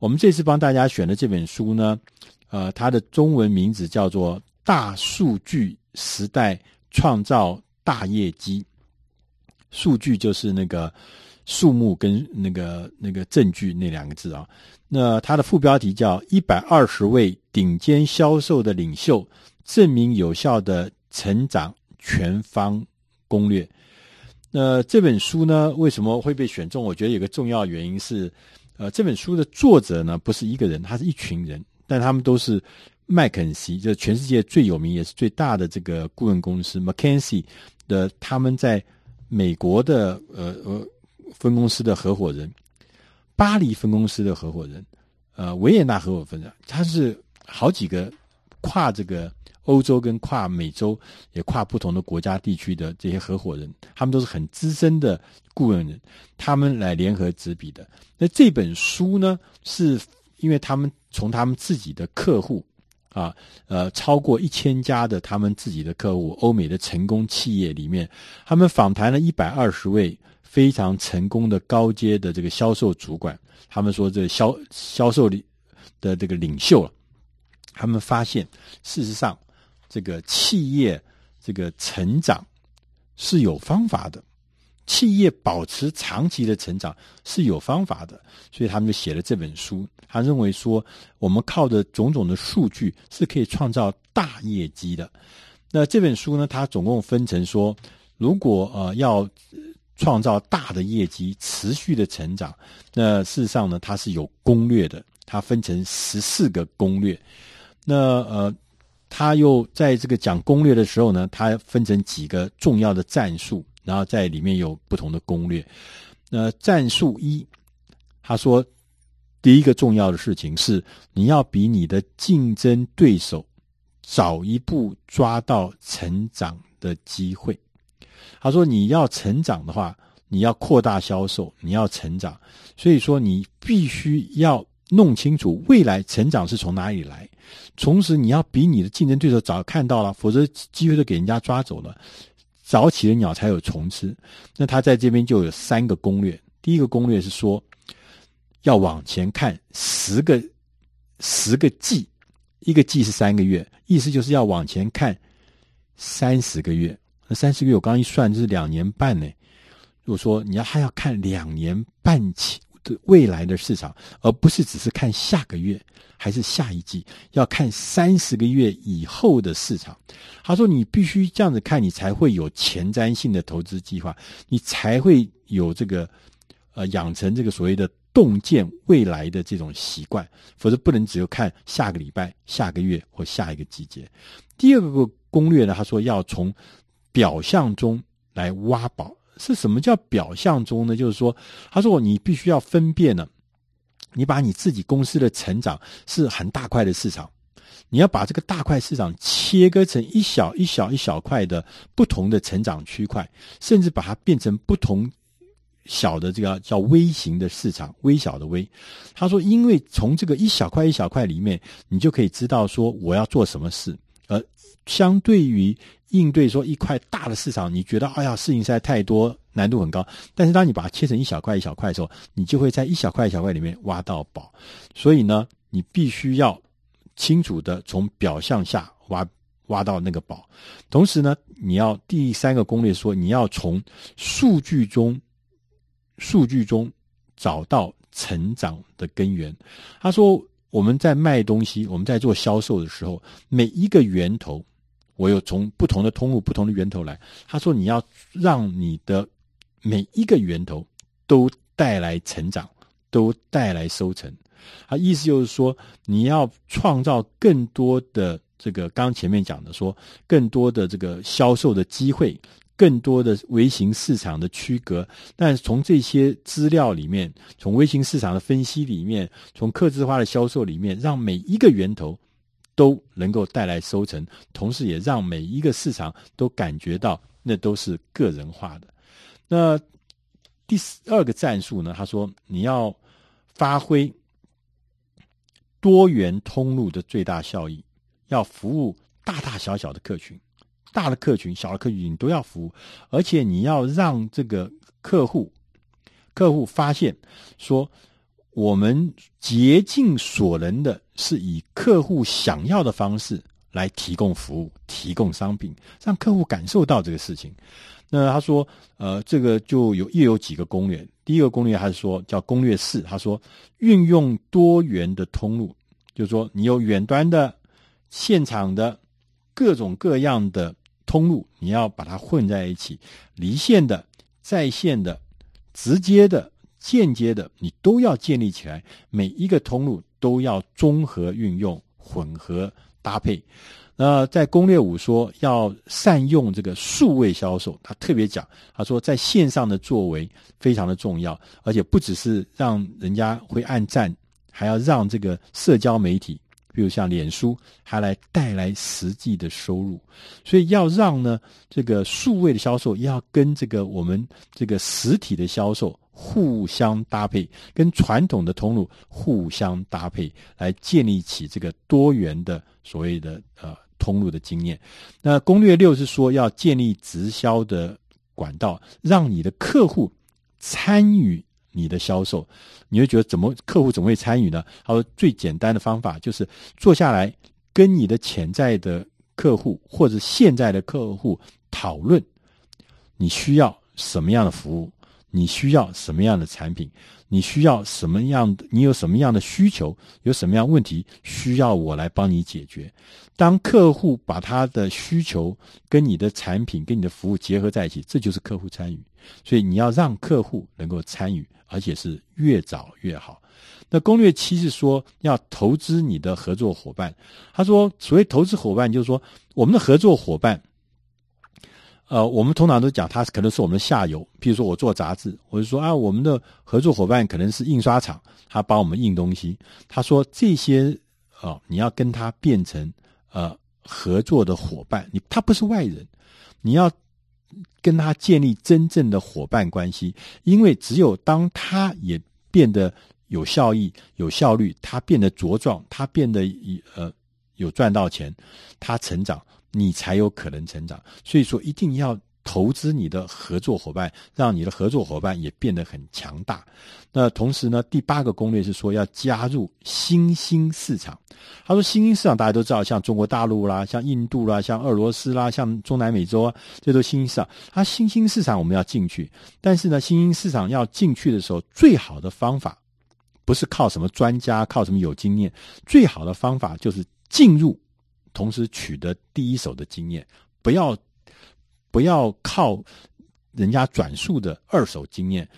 我们这次帮大家选的这本书呢，呃，它的中文名字叫做《大数据时代创造大业绩》，数据就是那个数目跟那个那个证据那两个字啊。那它的副标题叫《一百二十位顶尖销售的领袖证明有效的成长全方攻略》。那这本书呢，为什么会被选中？我觉得有个重要原因是，呃，这本书的作者呢不是一个人，他是一群人，但他们都是麦肯锡，就是全世界最有名也是最大的这个顾问公司 McKenzie 的他们在美国的呃呃分公司的合伙人，巴黎分公司的合伙人，呃，维也纳合伙分的，他是好几个跨这个。欧洲跟跨美洲也跨不同的国家地区的这些合伙人，他们都是很资深的顾问人，他们来联合执笔的。那这本书呢，是因为他们从他们自己的客户啊，呃，超过一千家的他们自己的客户，欧美的成功企业里面，他们访谈了一百二十位非常成功的高阶的这个销售主管，他们说这销销售的的这个领袖了，他们发现事实上。这个企业这个成长是有方法的，企业保持长期的成长是有方法的，所以他们就写了这本书。他认为说，我们靠着种种的数据是可以创造大业绩的。那这本书呢，它总共分成说，如果呃要创造大的业绩、持续的成长，那事实上呢，它是有攻略的。它分成十四个攻略。那呃。他又在这个讲攻略的时候呢，他分成几个重要的战术，然后在里面有不同的攻略。那战术一，他说第一个重要的事情是你要比你的竞争对手早一步抓到成长的机会。他说你要成长的话，你要扩大销售，你要成长，所以说你必须要。弄清楚未来成长是从哪里来，同时你要比你的竞争对手早看到了，否则机会都给人家抓走了。早起的鸟才有虫吃。那他在这边就有三个攻略。第一个攻略是说，要往前看十个十个季，一个季是三个月，意思就是要往前看三十个月。那三十个月我刚刚一算就是两年半呢。如果说你要还要看两年半起。的未来的市场，而不是只是看下个月还是下一季，要看三十个月以后的市场。他说：“你必须这样子看，你才会有前瞻性的投资计划，你才会有这个呃养成这个所谓的洞见未来的这种习惯，否则不能只有看下个礼拜、下个月或下一个季节。”第二个攻略呢，他说要从表象中来挖宝。是什么叫表象中呢？就是说，他说你必须要分辨呢，你把你自己公司的成长是很大块的市场，你要把这个大块市场切割成一小一小一小块的不同的成长区块，甚至把它变成不同小的这个叫微型的市场，微小的微。他说，因为从这个一小块一小块里面，你就可以知道说我要做什么事，而相对于。应对说一块大的市场，你觉得哎呀，事情实在太多，难度很高。但是当你把它切成一小块一小块的时候，你就会在一小块一小块里面挖到宝。所以呢，你必须要清楚的从表象下挖挖到那个宝。同时呢，你要第三个攻略说，你要从数据中数据中找到成长的根源。他说，我们在卖东西，我们在做销售的时候，每一个源头。我有从不同的通路、不同的源头来。他说：“你要让你的每一个源头都带来成长，都带来收成。他意思就是说，你要创造更多的这个，刚前面讲的说，更多的这个销售的机会，更多的微型市场的区隔。但是从这些资料里面，从微型市场的分析里面，从客制化的销售里面，让每一个源头。”都能够带来收成，同时也让每一个市场都感觉到那都是个人化的。那第二个战术呢？他说你要发挥多元通路的最大效益，要服务大大小小的客群，大的客群、小的客群你都要服务，而且你要让这个客户客户发现说，我们竭尽所能的，是以客户想要的方式来提供服务、提供商品，让客户感受到这个事情。那他说，呃，这个就有又有几个攻略。第一个攻略还是说叫攻略四，他说运用多元的通路，就是说你有远端的、现场的各种各样的通路，你要把它混在一起，离线的、在线的、直接的。间接的，你都要建立起来，每一个通路都要综合运用、混合搭配。那在攻略五说要善用这个数位销售，他特别讲，他说在线上的作为非常的重要，而且不只是让人家会按赞，还要让这个社交媒体，比如像脸书，还来带来实际的收入。所以要让呢这个数位的销售要跟这个我们这个实体的销售。互相搭配，跟传统的通路互相搭配，来建立起这个多元的所谓的呃通路的经验。那攻略六是说要建立直销的管道，让你的客户参与你的销售。你会觉得怎么客户怎么会参与呢？他说最简单的方法就是坐下来跟你的潜在的客户或者现在的客户讨论，你需要什么样的服务。你需要什么样的产品？你需要什么样的？你有什么样的需求？有什么样问题需要我来帮你解决？当客户把他的需求跟你的产品、跟你的服务结合在一起，这就是客户参与。所以你要让客户能够参与，而且是越早越好。那攻略七是说要投资你的合作伙伴。他说，所谓投资伙伴，就是说我们的合作伙伴。呃，我们通常都讲，他可能是我们的下游。比如说，我做杂志，我就说啊，我们的合作伙伴可能是印刷厂，他帮我们印东西。他说这些啊、呃，你要跟他变成呃合作的伙伴，你他不是外人，你要跟他建立真正的伙伴关系。因为只有当他也变得有效益、有效率，他变得茁壮，他变得呃有赚到钱，他成长。你才有可能成长，所以说一定要投资你的合作伙伴，让你的合作伙伴也变得很强大。那同时呢，第八个攻略是说要加入新兴市场。他说新兴市场大家都知道，像中国大陆啦，像印度啦，像俄罗斯啦，像中南美洲啊，这都新兴市场。他新兴市场我们要进去，但是呢，新兴市场要进去的时候，最好的方法不是靠什么专家，靠什么有经验，最好的方法就是进入。同时取得第一手的经验，不要不要靠人家转述的二手经验，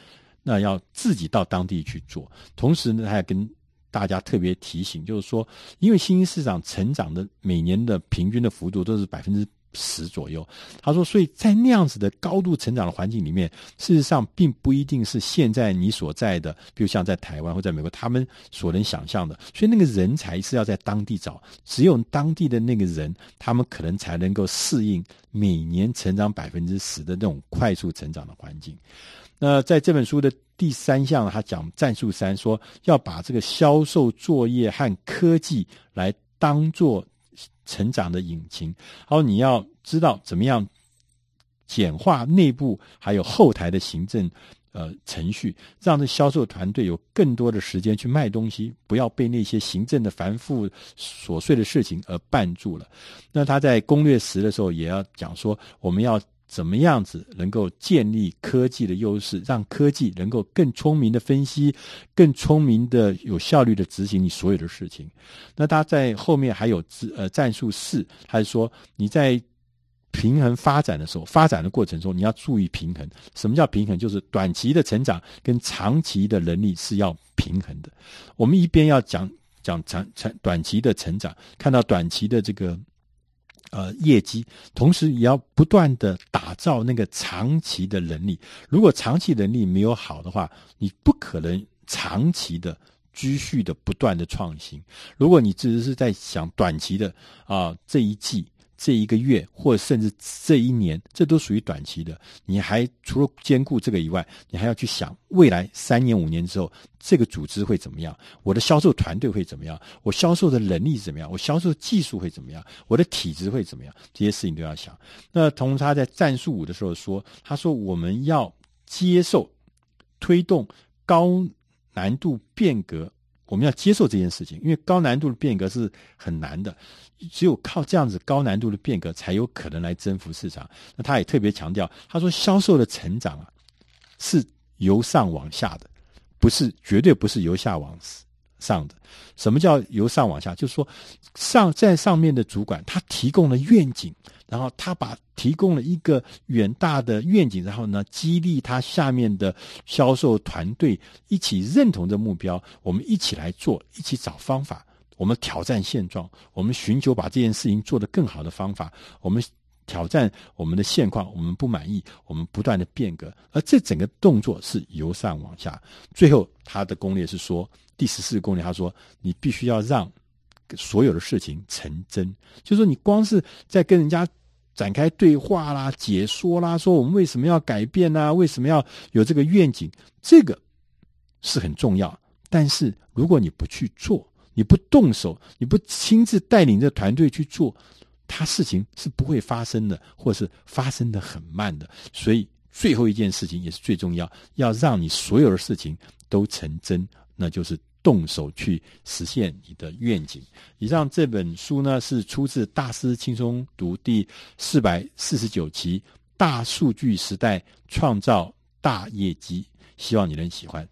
那要自己到当地去做。同时呢，还要跟大家特别提醒，就是说，因为新兴市场成长的每年的平均的幅度都是百分之十左右，他说，所以在那样子的高度成长的环境里面，事实上并不一定是现在你所在的，比如像在台湾或在美国，他们所能想象的。所以那个人才是要在当地找，只有当地的那个人，他们可能才能够适应每年成长百分之十的那种快速成长的环境。那在这本书的第三项，他讲战术三，说要把这个销售作业和科技来当做。成长的引擎，好，你要知道怎么样简化内部还有后台的行政呃程序，让这销售团队有更多的时间去卖东西，不要被那些行政的繁复琐碎的事情而绊住了。那他在攻略十的时候也要讲说，我们要。怎么样子能够建立科技的优势，让科技能够更聪明的分析，更聪明的有效率的执行你所有的事情？那他在后面还有呃战术四，还是说你在平衡发展的时候，发展的过程中你要注意平衡。什么叫平衡？就是短期的成长跟长期的能力是要平衡的。我们一边要讲讲长长短期的成长，看到短期的这个。呃，业绩，同时也要不断的打造那个长期的能力。如果长期能力没有好的话，你不可能长期的继续的不断的创新。如果你只是在想短期的啊，这一季。这一个月，或者甚至这一年，这都属于短期的。你还除了兼顾这个以外，你还要去想未来三年、五年之后，这个组织会怎么样？我的销售团队会怎么样？我销售的能力怎么样？我销售技术会怎么样？我的体质会怎么样？这些事情都要想。那同他在战术五的时候说，他说我们要接受推动高难度变革，我们要接受这件事情，因为高难度的变革是很难的，只有靠这样子高难度的变革，才有可能来征服市场。那他也特别强调，他说销售的成长啊，是由上往下的，不是绝对不是由下往上的。什么叫由上往下？就是说，上在上面的主管他提供了愿景。然后他把提供了一个远大的愿景，然后呢，激励他下面的销售团队一起认同这目标，我们一起来做，一起找方法，我们挑战现状，我们寻求把这件事情做得更好的方法，我们挑战我们的现况，我们不满意，我们不断的变革，而这整个动作是由上往下。最后他的攻略是说，第十四个攻略，他说你必须要让所有的事情成真，就说你光是在跟人家。展开对话啦，解说啦，说我们为什么要改变呢？为什么要有这个愿景？这个是很重要。但是如果你不去做，你不动手，你不亲自带领这团队去做，它事情是不会发生的，或是发生的很慢的。所以最后一件事情也是最重要，要让你所有的事情都成真，那就是。动手去实现你的愿景。以上这本书呢，是出自《大师轻松读》第四百四十九期《大数据时代创造大业绩》，希望你能喜欢。